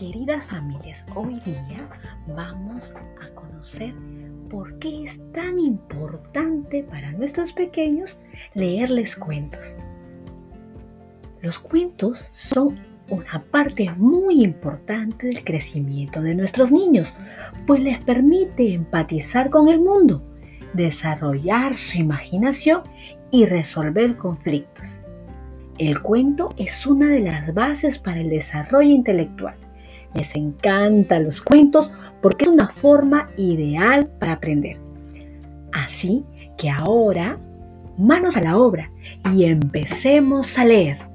Queridas familias, hoy día vamos a conocer por qué es tan importante para nuestros pequeños leerles cuentos. Los cuentos son una parte muy importante del crecimiento de nuestros niños, pues les permite empatizar con el mundo, desarrollar su imaginación y resolver conflictos. El cuento es una de las bases para el desarrollo intelectual les encantan los cuentos porque es una forma ideal para aprender. Así que ahora, manos a la obra y empecemos a leer.